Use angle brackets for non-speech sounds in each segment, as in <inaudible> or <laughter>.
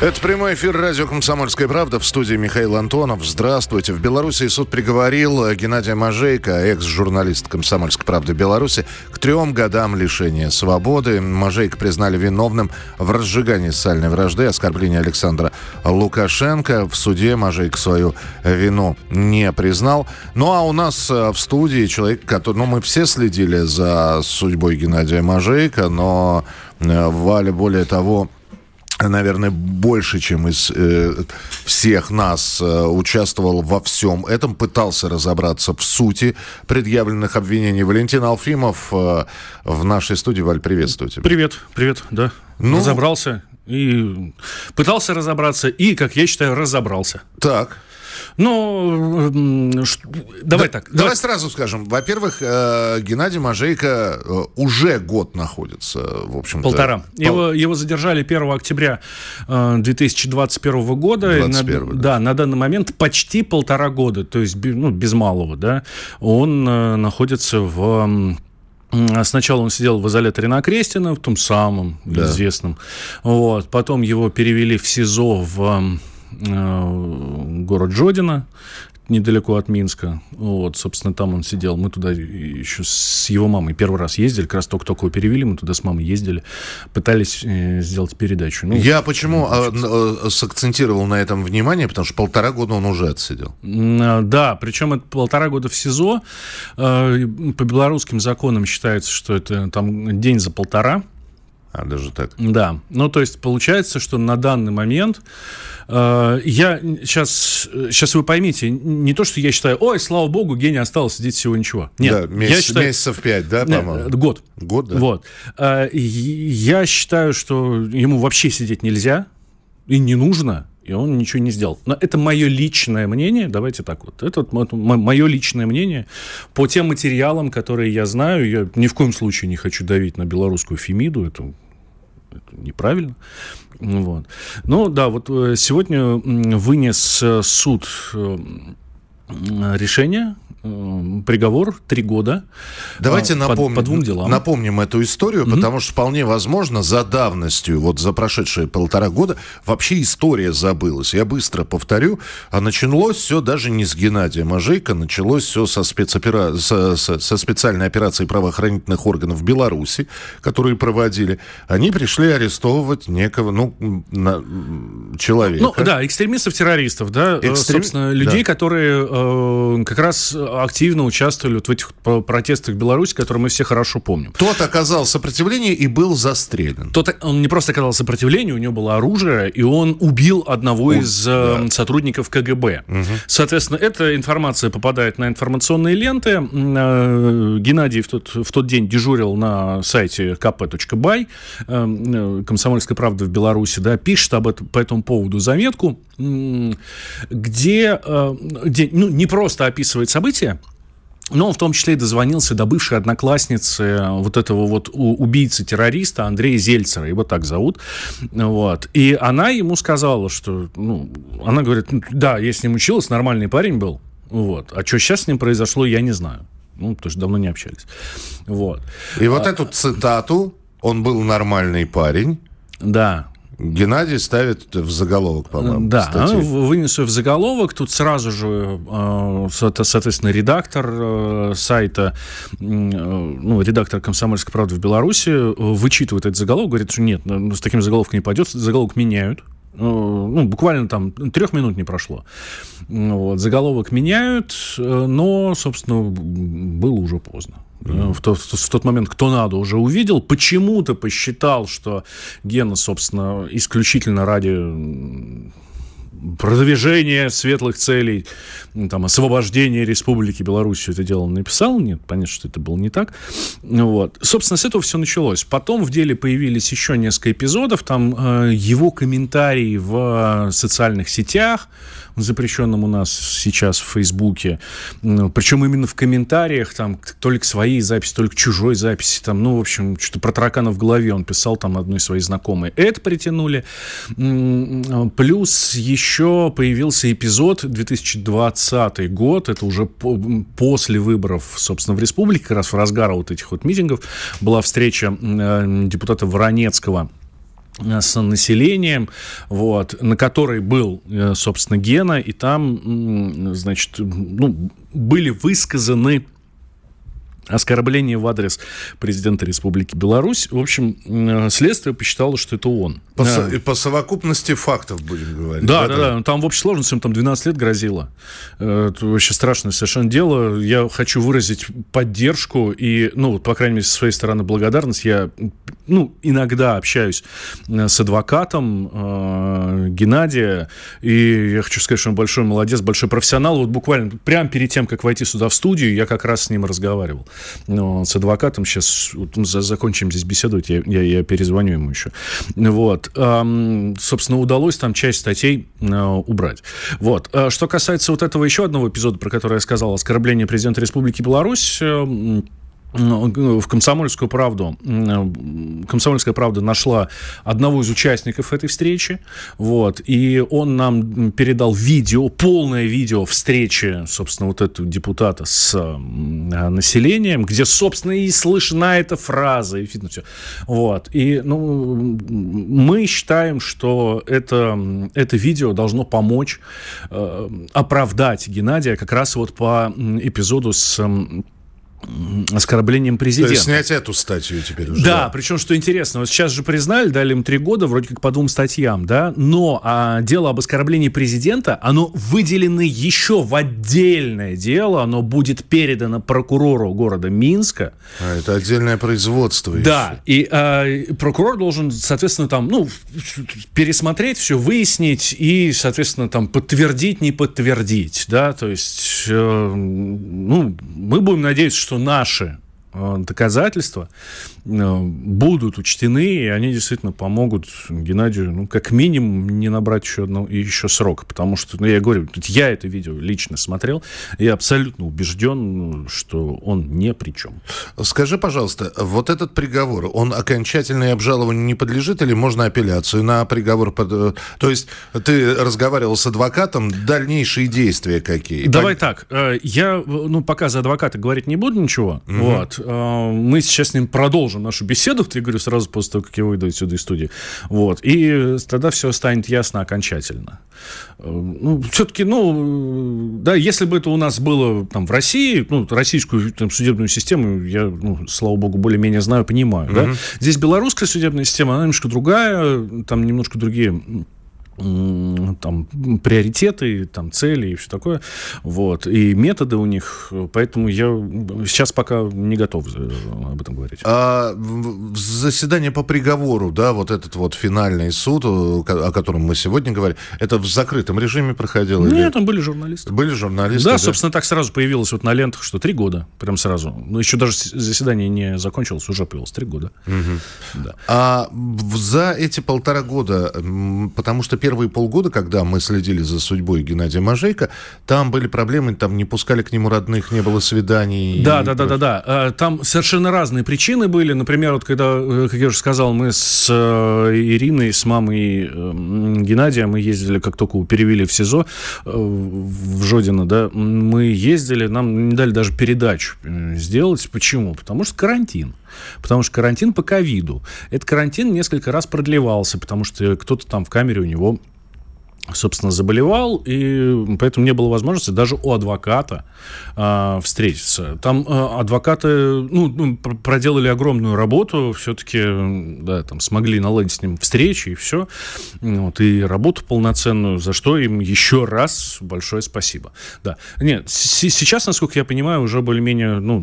Это прямой эфир радио «Комсомольская правда» в студии Михаил Антонов. Здравствуйте. В Беларуси суд приговорил Геннадия Мажейко, экс-журналист «Комсомольской правды» Беларуси, к трем годам лишения свободы. Мажейко признали виновным в разжигании социальной вражды, оскорблении Александра Лукашенко. В суде Мажейко свою вину не признал. Ну а у нас э, в студии человек, который... Ну мы все следили за судьбой Геннадия Мажейко, но э, Валя, более того, наверное, больше, чем из э, всех нас э, участвовал во всем этом, пытался разобраться в сути предъявленных обвинений. Валентин Алфимов э, в нашей студии. Валь, приветствую тебя. Привет, привет, да. Ну... Разобрался и пытался разобраться, и, как я считаю, разобрался. Так. Ну, давай да, так. Давай, давай сразу скажем. Во-первых, э, Геннадий Мажейко э, уже год находится, в общем-то. Полтора. Пол... Его, его задержали 1 октября 2021 э, года. 21, на, да. да, на данный момент почти полтора года, то есть ну, без малого, да. Он находится в Сначала он сидел в изоляторе на Крестина, в том самом да. известном. Вот. Потом его перевели в СИЗО в город Жодина, недалеко от Минска. Вот, собственно, там он сидел. Мы туда еще с его мамой первый раз ездили, как раз только-только его перевели, мы туда с мамой ездили, пытались э, сделать передачу. Ну, Я почему ну, э, сакцентировал на этом внимание, потому что полтора года он уже отсидел. А, да, причем это полтора года в СИЗО. Э, по белорусским законам считается, что это там день за полтора. А, даже так? Да. Ну, то есть, получается, что на данный момент э, я сейчас, сейчас вы поймите, не то, что я считаю, ой, слава богу, гений осталось сидеть всего ничего. Нет. Да, месяц, я считаю, месяцев пять, да, по-моему? Год. Год, да. Вот. Э, я считаю, что ему вообще сидеть нельзя и не нужно и он ничего не сделал. Но это мое личное мнение, давайте так вот, это мое личное мнение по тем материалам, которые я знаю, я ни в коем случае не хочу давить на белорусскую Фемиду, это, это неправильно. Вот. Ну да, вот э, сегодня вынес э, суд э, решение приговор три года. Давайте по, напомним, по двум делам. напомним эту историю, mm-hmm. потому что вполне возможно за давностью, вот за прошедшие полтора года, вообще история забылась. Я быстро повторю, а началось все даже не с Геннадия Мажейка, началось все со, спецопера... со, со, со специальной операцией правоохранительных органов Беларуси, которые проводили. Они пришли арестовывать некого, ну, на... человека. Ну, да, экстремистов-террористов, да, Экстрем... собственно, людей, да. которые э, как раз активно участвовали вот в этих протестах в Беларуси, которые мы все хорошо помним. Тот оказал сопротивление и был застрелен. Тот, он не просто оказал сопротивление, у него было оружие, и он убил одного он, из да. Э, сотрудников КГБ. Угу. Соответственно, эта информация попадает на информационные ленты. Э, Геннадий в тот, в тот день дежурил на сайте kp.by, э, Комсомольская правда в Беларуси, да, пишет об этом, по этому поводу заметку, где, где ну, не просто описывает события, но он в том числе и дозвонился до бывшей одноклассницы вот этого вот убийцы-террориста Андрея Зельцера, его так зовут. Вот. И она ему сказала, что... Ну, она говорит, да, я с ним училась, нормальный парень был. Вот. А что сейчас с ним произошло, я не знаю. Ну, потому что давно не общались. Вот. И а... вот эту цитату «он был нормальный парень». Да. Геннадий ставит в заголовок, по-моему. Да, статью. вынесу в заголовок. Тут сразу же, э, соответственно, редактор э, сайта, э, ну, редактор «Комсомольской правды» в Беларуси вычитывает этот заголовок, говорит, что нет, ну, с таким заголовком не пойдет, заголовок меняют. Ну, буквально там трех минут не прошло. Вот, заголовок меняют, но, собственно, было уже поздно. Mm-hmm. В, тот, в тот момент кто надо уже увидел, почему-то посчитал, что Гена, собственно, исключительно ради продвижения светлых целей, там, освобождения Республики Беларусь все это дело написал. Нет, понятно, что это было не так. Вот. Собственно, с этого все началось. Потом в деле появились еще несколько эпизодов. Там э, его комментарии в социальных сетях, запрещенном у нас сейчас в Фейсбуке. Причем именно в комментариях, там, только свои записи, только чужой записи. Там, ну, в общем, что-то про таракана в голове он писал там одной своей знакомой. Это притянули. Плюс еще появился эпизод 2020 год, это уже по, после выборов, собственно, в республике, как раз в разгар вот этих вот митингов, была встреча э, депутата Воронецкого э, с населением, вот, на которой был, э, собственно, Гена, и там, значит, ну, были высказаны оскорбление в адрес президента Республики Беларусь. В общем, следствие посчитало, что это он. По, да. И по совокупности фактов будем говорить. Да, да, да. да. Там в общей сложности им там 12 лет грозило. Э, это вообще страшное совершенно дело. Я хочу выразить поддержку и, ну, по крайней мере, со своей стороны благодарность. Я, ну, иногда общаюсь э, с адвокатом э, Геннадия, и я хочу сказать, что он большой молодец, большой профессионал. Вот буквально прямо перед тем, как войти сюда в студию, я как раз с ним разговаривал ну, с адвокатом. Сейчас вот, закончим здесь беседовать, я, я, я перезвоню ему еще. Вот. Собственно, удалось там часть статей э, убрать. Вот. Э, что касается вот этого еще одного эпизода, про который я сказал, оскорбление президента Республики Беларусь, э, в «Комсомольскую правду». «Комсомольская правда» нашла одного из участников этой встречи, вот, и он нам передал видео, полное видео встречи, собственно, вот этого депутата с населением, где, собственно, и слышна эта фраза, и видно все. Вот, и, ну, мы считаем, что это, это видео должно помочь э, оправдать Геннадия как раз вот по эпизоду с оскорблением президента. То есть снять эту статью теперь уже. Да, да, причем, что интересно, вот сейчас же признали, дали им три года, вроде как по двум статьям, да, но а, дело об оскорблении президента, оно выделено еще в отдельное дело, оно будет передано прокурору города Минска. А, это отдельное производство Да, еще. и а, прокурор должен, соответственно, там, ну, пересмотреть все, выяснить и, соответственно, там, подтвердить, не подтвердить, да, то есть, ну, мы будем надеяться, что наши э, доказательства Э, будут учтены, и они действительно помогут Геннадию, ну, как минимум, не набрать еще, одно, еще срок. Потому что, ну, я говорю, я это видео лично смотрел, я абсолютно убежден, что он ни при чем. Скажи, пожалуйста, вот этот приговор, он окончательное обжалованию не подлежит или можно апелляцию на приговор? Под... Э, то есть ты разговаривал с адвокатом, дальнейшие действия какие? Давай Пон... так, э, я, ну, пока за адвоката говорить не буду ничего, угу. вот, мы сейчас с ним продолжим продолжим нашу беседу, я говорю, сразу после того, как я выйду отсюда из студии. Вот. И тогда все станет ясно окончательно. Э, ну, все-таки, ну, да, если бы это у нас было там в России, ну, российскую там, судебную систему, я, ну, слава богу, более-менее знаю, понимаю, mm-hmm. да. Здесь белорусская судебная система, она немножко другая, там немножко другие там приоритеты, там цели и все такое, вот, и методы у них, поэтому я сейчас пока не готов об этом говорить. А заседание по приговору, да, вот этот вот финальный суд, о котором мы сегодня говорим, это в закрытом режиме проходило? Нет, или... там были журналисты. Были журналисты, да, да, собственно, так сразу появилось вот на лентах, что три года, прям сразу. Ну, еще даже заседание не закончилось, уже появилось три года. Угу. Да. А за эти полтора года, потому что первые полгода, когда мы следили за судьбой Геннадия Мажейка, там были проблемы, там не пускали к нему родных, не было свиданий. Да, да, да, да, да. Там совершенно разные причины были. Например, вот когда, э, как я уже сказал, мы с э, Ириной, с мамой Геннадия, мы ездили, как только перевели в СИЗО э, в Жодино, да, мы ездили, нам не дали даже передачу сделать. Почему? Потому что карантин. Потому что карантин по ковиду. Этот карантин несколько раз продлевался, потому что кто-то там в камере у него собственно, заболевал, и поэтому не было возможности даже у адвоката э, встретиться. Там э, адвокаты ну, ну, проделали огромную работу, все-таки да, там, смогли наладить с ним встречи и все, вот, и работу полноценную, за что им еще раз большое спасибо. Да. Нет, сейчас, насколько я понимаю, уже более-менее, ну,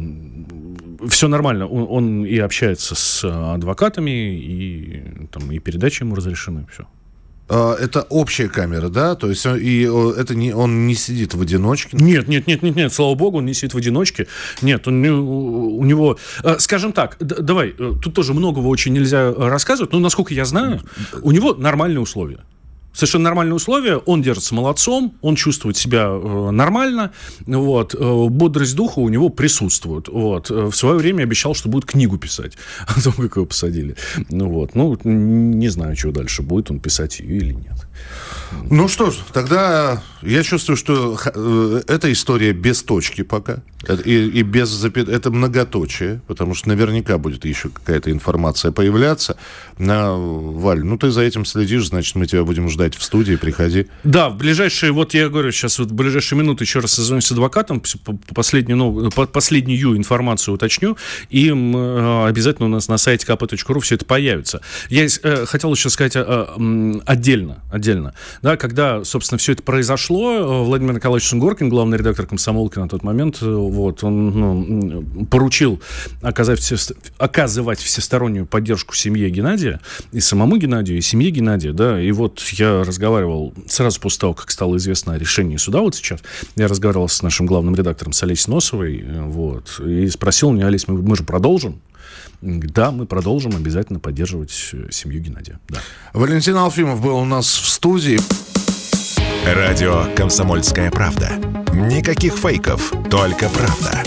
все нормально. Он, он и общается с адвокатами, и, там, и передачи ему разрешены, все. А, это общая камера, да? То есть и это не, он не сидит в одиночке? Нет, нет, нет, нет, нет, слава богу, он не сидит в одиночке. Нет, он, у него... Э, скажем так, давай, э, тут тоже многого очень нельзя рассказывать, но, насколько я знаю, у него нормальные условия. Совершенно нормальные условия, он держится молодцом, он чувствует себя э, нормально, вот, э, бодрость духа у него присутствует, вот. Э, в свое время обещал, что будет книгу писать <laughs> о том, как его посадили, ну вот, ну, не знаю, что дальше будет, он писать ее или нет. Ну что ж, тогда я чувствую, что э, эта история без точки пока. И, и без запят... Это многоточие, потому что наверняка будет еще какая-то информация появляться. На... Валь, ну ты за этим следишь, значит, мы тебя будем ждать в студии, приходи. Да, в ближайшие, вот я говорю, сейчас вот в ближайшие минуты еще раз созвонюсь с адвокатом, последнюю, ну, последнюю информацию уточню, и э, обязательно у нас на сайте kp.ru все это появится. Я э, хотел еще сказать э, отдельно, отдельно, да, когда, собственно, все это произошло, э, Владимир Николаевич Сунгоркин, главный редактор комсомолки на тот момент, э, вот, он ну, поручил оказать, оказывать всестороннюю поддержку семье Геннадия, и самому Геннадию, и семье Геннадия, да, и вот я разговаривал сразу после того, как стало известно о решении суда вот сейчас, я разговаривал с нашим главным редактором, с Олесей Носовой, э, вот, и спросил меня, Олесь, мы, мы же продолжим? Да, мы продолжим обязательно поддерживать семью Геннадия. Да. Валентин Алфимов был у нас в студии. Радио «Комсомольская правда». Никаких фейков, только правда.